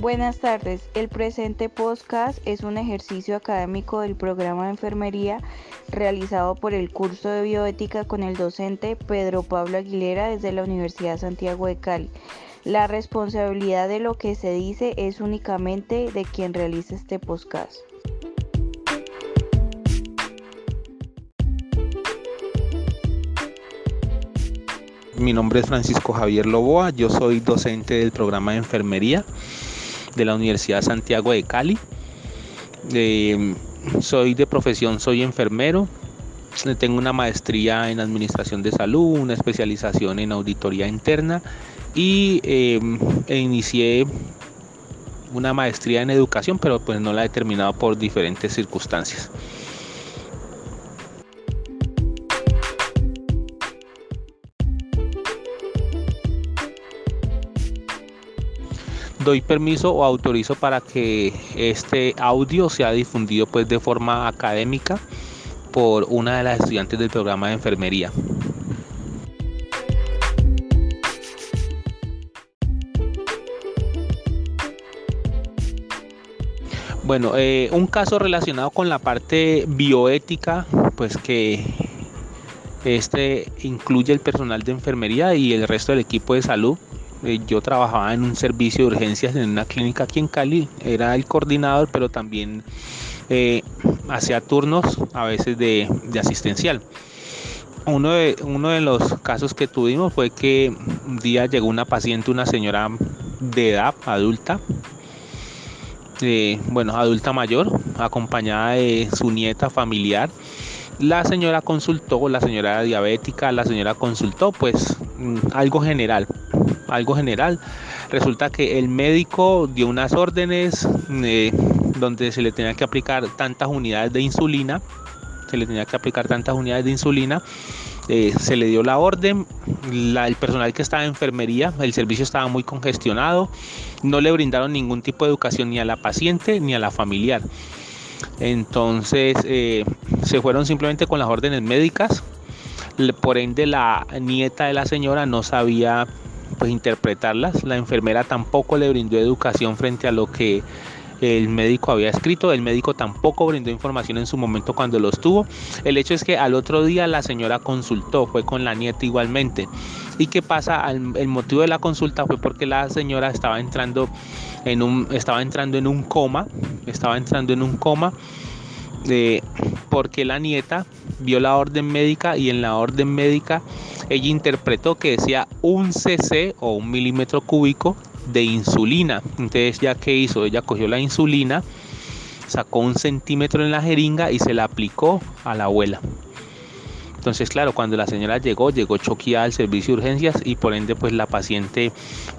Buenas tardes. El presente podcast es un ejercicio académico del programa de enfermería realizado por el curso de bioética con el docente Pedro Pablo Aguilera desde la Universidad Santiago de Cali. La responsabilidad de lo que se dice es únicamente de quien realiza este podcast. Mi nombre es Francisco Javier Loboa, yo soy docente del programa de enfermería de la Universidad Santiago de Cali. Eh, soy de profesión, soy enfermero. Tengo una maestría en administración de salud, una especialización en auditoría interna y eh, e inicié una maestría en educación, pero pues no la he terminado por diferentes circunstancias. Doy permiso o autorizo para que este audio sea difundido pues de forma académica por una de las estudiantes del programa de enfermería. Bueno, eh, un caso relacionado con la parte bioética, pues que este incluye el personal de enfermería y el resto del equipo de salud eh, yo trabajaba en un servicio de urgencias en una clínica aquí en Cali, era el coordinador, pero también eh, hacía turnos a veces de, asistencial. Uno de, uno de los casos que tuvimos fue que un día llegó una paciente, una señora de edad adulta, eh, bueno, adulta mayor, acompañada de su nieta familiar. La señora consultó, la señora diabética, la señora consultó pues mm, algo general, algo general. Resulta que el médico dio unas órdenes eh, donde se le tenía que aplicar tantas unidades de insulina, se le tenía que aplicar tantas unidades de insulina. Eh, se le dio la orden, el personal que estaba en enfermería, el servicio estaba muy congestionado, no le brindaron ningún tipo de educación ni a la paciente ni a la familiar. Entonces eh, se fueron simplemente con las órdenes médicas, por ende la nieta de la señora no sabía pues interpretarlas. La enfermera tampoco le brindó educación frente a lo que el médico había escrito, el médico tampoco brindó información en su momento cuando lo tuvo. El hecho es que al otro día la señora consultó, fue con la nieta igualmente. ¿Y qué pasa? el motivo de la consulta fue porque la señora estaba entrando en un, estaba entrando en un coma, estaba entrando en un coma. Eh, porque la nieta vio la orden médica y en la orden médica ella interpretó que decía un cc o un milímetro cúbico de insulina. Entonces, ¿ya qué hizo? Ella cogió la insulina, sacó un centímetro en la jeringa y se la aplicó a la abuela. Entonces, claro, cuando la señora llegó, llegó choqueada al servicio de urgencias y por ende, pues la paciente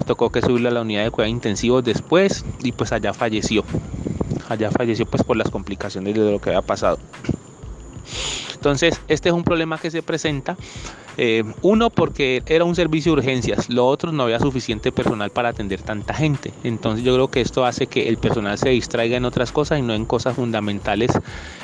tocó que subirla a la unidad de cuidados intensivos después y pues allá falleció. Allá falleció pues por las complicaciones de lo que había pasado. Entonces, este es un problema que se presenta eh, uno, porque era un servicio de urgencias, lo otro, no había suficiente personal para atender tanta gente. Entonces yo creo que esto hace que el personal se distraiga en otras cosas y no en cosas fundamentales,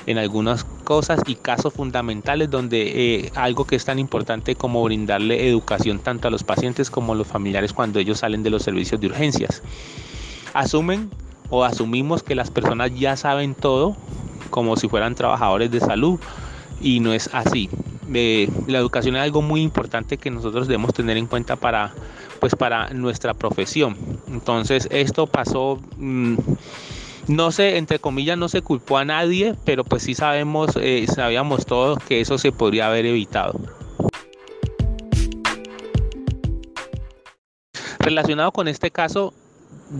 en algunas cosas y casos fundamentales donde eh, algo que es tan importante como brindarle educación tanto a los pacientes como a los familiares cuando ellos salen de los servicios de urgencias. Asumen o asumimos que las personas ya saben todo como si fueran trabajadores de salud y no es así la educación es algo muy importante que nosotros debemos tener en cuenta para, pues para nuestra profesión. Entonces esto pasó, mm, no sé, entre comillas, no se culpó a nadie, pero pues sí sabemos, eh, sabíamos todos que eso se podría haber evitado. Relacionado con este caso,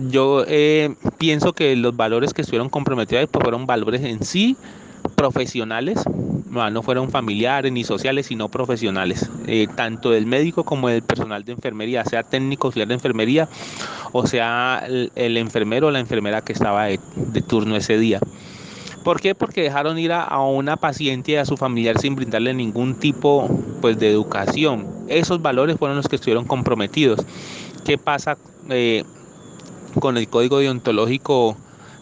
yo eh, pienso que los valores que estuvieron comprometidos pues, fueron valores en sí profesionales, no fueron familiares ni sociales, sino profesionales, eh, tanto del médico como del personal de enfermería, sea técnico auxiliar de enfermería o sea el, enfermero o la enfermera que estaba de, turno ese día. ¿Por qué? Porque dejaron ir a, una paciente y a su familiar sin brindarle ningún tipo pues, de educación. Esos valores fueron los que estuvieron comprometidos. ¿Qué pasa eh, con el código deontológico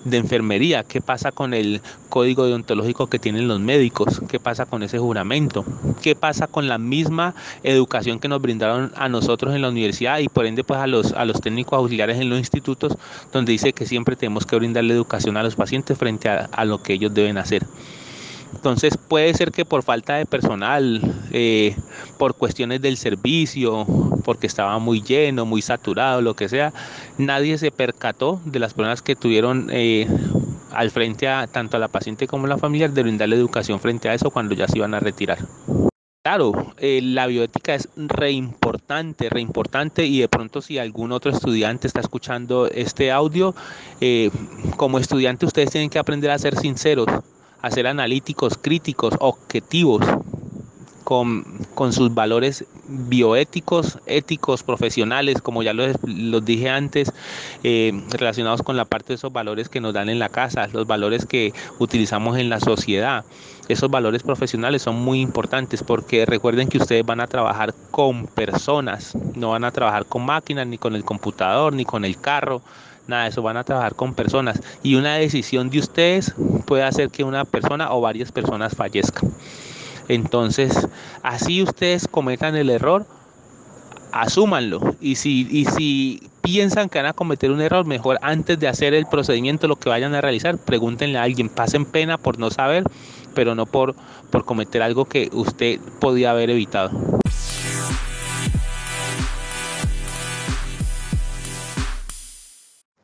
de enfermería, qué pasa con el código deontológico que tienen los médicos, qué pasa con ese juramento, qué pasa con la misma educación que nos brindaron a nosotros en la universidad y por ende pues a los, a los técnicos auxiliares en los institutos, donde dice que siempre tenemos que brindarle educación a los pacientes frente a, lo que ellos deben hacer. Entonces puede ser que por falta de personal, eh, por cuestiones del servicio, porque estaba muy lleno, muy saturado, lo que sea, nadie se percató de las personas que tuvieron eh, al frente a tanto a la paciente como a la familia de brindarle educación frente a eso cuando ya se iban a retirar. Claro, eh, la bioética es re importante, re importante y de pronto si algún otro estudiante está escuchando este audio, como estudiante ustedes tienen que aprender a ser sinceros, a ser analíticos, críticos, objetivos, con, sus valores bioéticos, éticos, profesionales, como ya los, dije antes, eh, relacionados con la parte de esos valores que nos dan en la casa, los valores que utilizamos en la sociedad. Esos valores profesionales son muy importantes porque recuerden que ustedes van a trabajar con personas, no van a trabajar con máquinas, ni con el computador, ni con el carro, Nada de eso, van a trabajar con personas y una decisión de ustedes puede hacer que una persona o varias personas fallezcan. Entonces, así ustedes cometan el error, asúmanlo. Y si, y si piensan que van a cometer un error, mejor antes de hacer el procedimiento, lo que vayan a realizar, pregúntenle a alguien, pasen pena por no saber, pero no por, por cometer algo que usted podía haber evitado.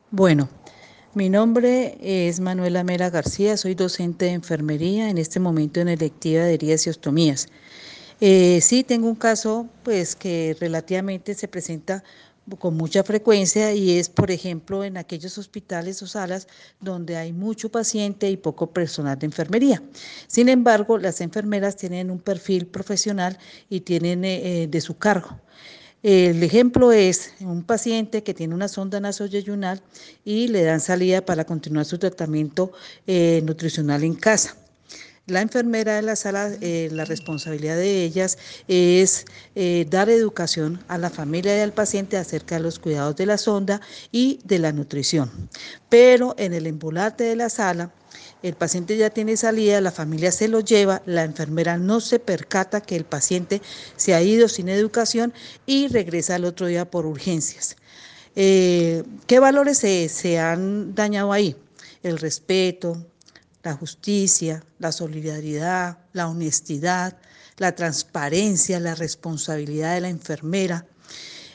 Bueno, mi nombre es Manuela Mera García, soy docente de enfermería en este momento en electiva de heridas y ostomías. Eh, sí, tengo un caso pues que relativamente se presenta con mucha frecuencia y es, por ejemplo, en aquellos hospitales o salas donde hay mucho paciente y poco personal de enfermería. Sin embargo, las enfermeras tienen un perfil profesional y tienen eh, eh, de su cargo. El ejemplo es un paciente que tiene una sonda nasoyeyunal y le dan salida para continuar su tratamiento eh, nutricional en casa. La enfermera de la sala, eh, la responsabilidad de ellas es eh, dar educación a la familia y al paciente acerca de los cuidados de la sonda y de la nutrición. Pero en el embulate de la sala, el paciente ya tiene salida, la familia se lo lleva, la enfermera no se percata que el paciente se ha ido sin educación y regresa al otro día por urgencias. Eh, ¿Qué valores se, se han dañado ahí? El respeto, la justicia, la solidaridad, la honestidad, la transparencia, la responsabilidad de la enfermera,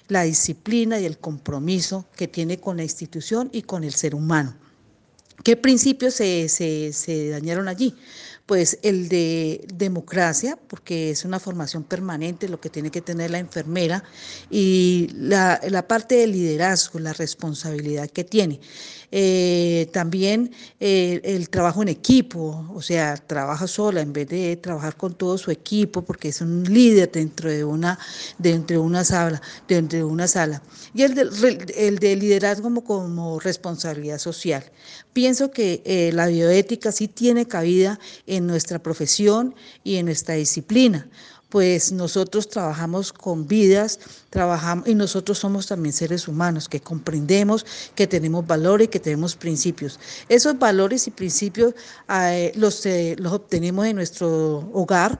la disciplina y el compromiso que tiene con la institución y con el ser humano. ¿Qué principios se, dañaron allí? Pues el de democracia, porque es una formación permanente lo que tiene que tener la enfermera, y la, la parte de liderazgo, la responsabilidad que tiene. Eh, también eh, el trabajo en equipo, o sea, trabaja sola en vez de trabajar con todo su equipo, porque es un líder dentro de una, dentro de una sala, dentro de una sala. Y el de, el de liderazgo como, como responsabilidad social. Pienso que eh, la bioética sí tiene cabida en nuestra profesión y en nuestra disciplina pues nosotros trabajamos con vidas, trabajamos y nosotros somos también seres humanos que comprendemos que tenemos valores y que tenemos principios. Esos valores y principios eh, los, eh, los obtenemos en nuestro hogar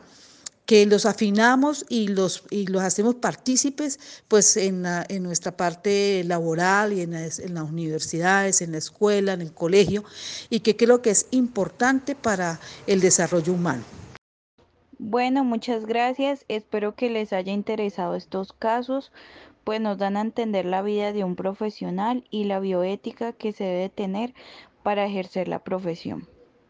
que los afinamos y los, y los hacemos partícipes pues en, en nuestra parte laboral y en en las universidades, en la escuela, en el colegio, y que creo que es importante para el desarrollo humano. Bueno, muchas gracias. Espero que les haya interesado estos casos, pues nos dan a entender la vida de un profesional y la bioética que se debe tener para ejercer la profesión.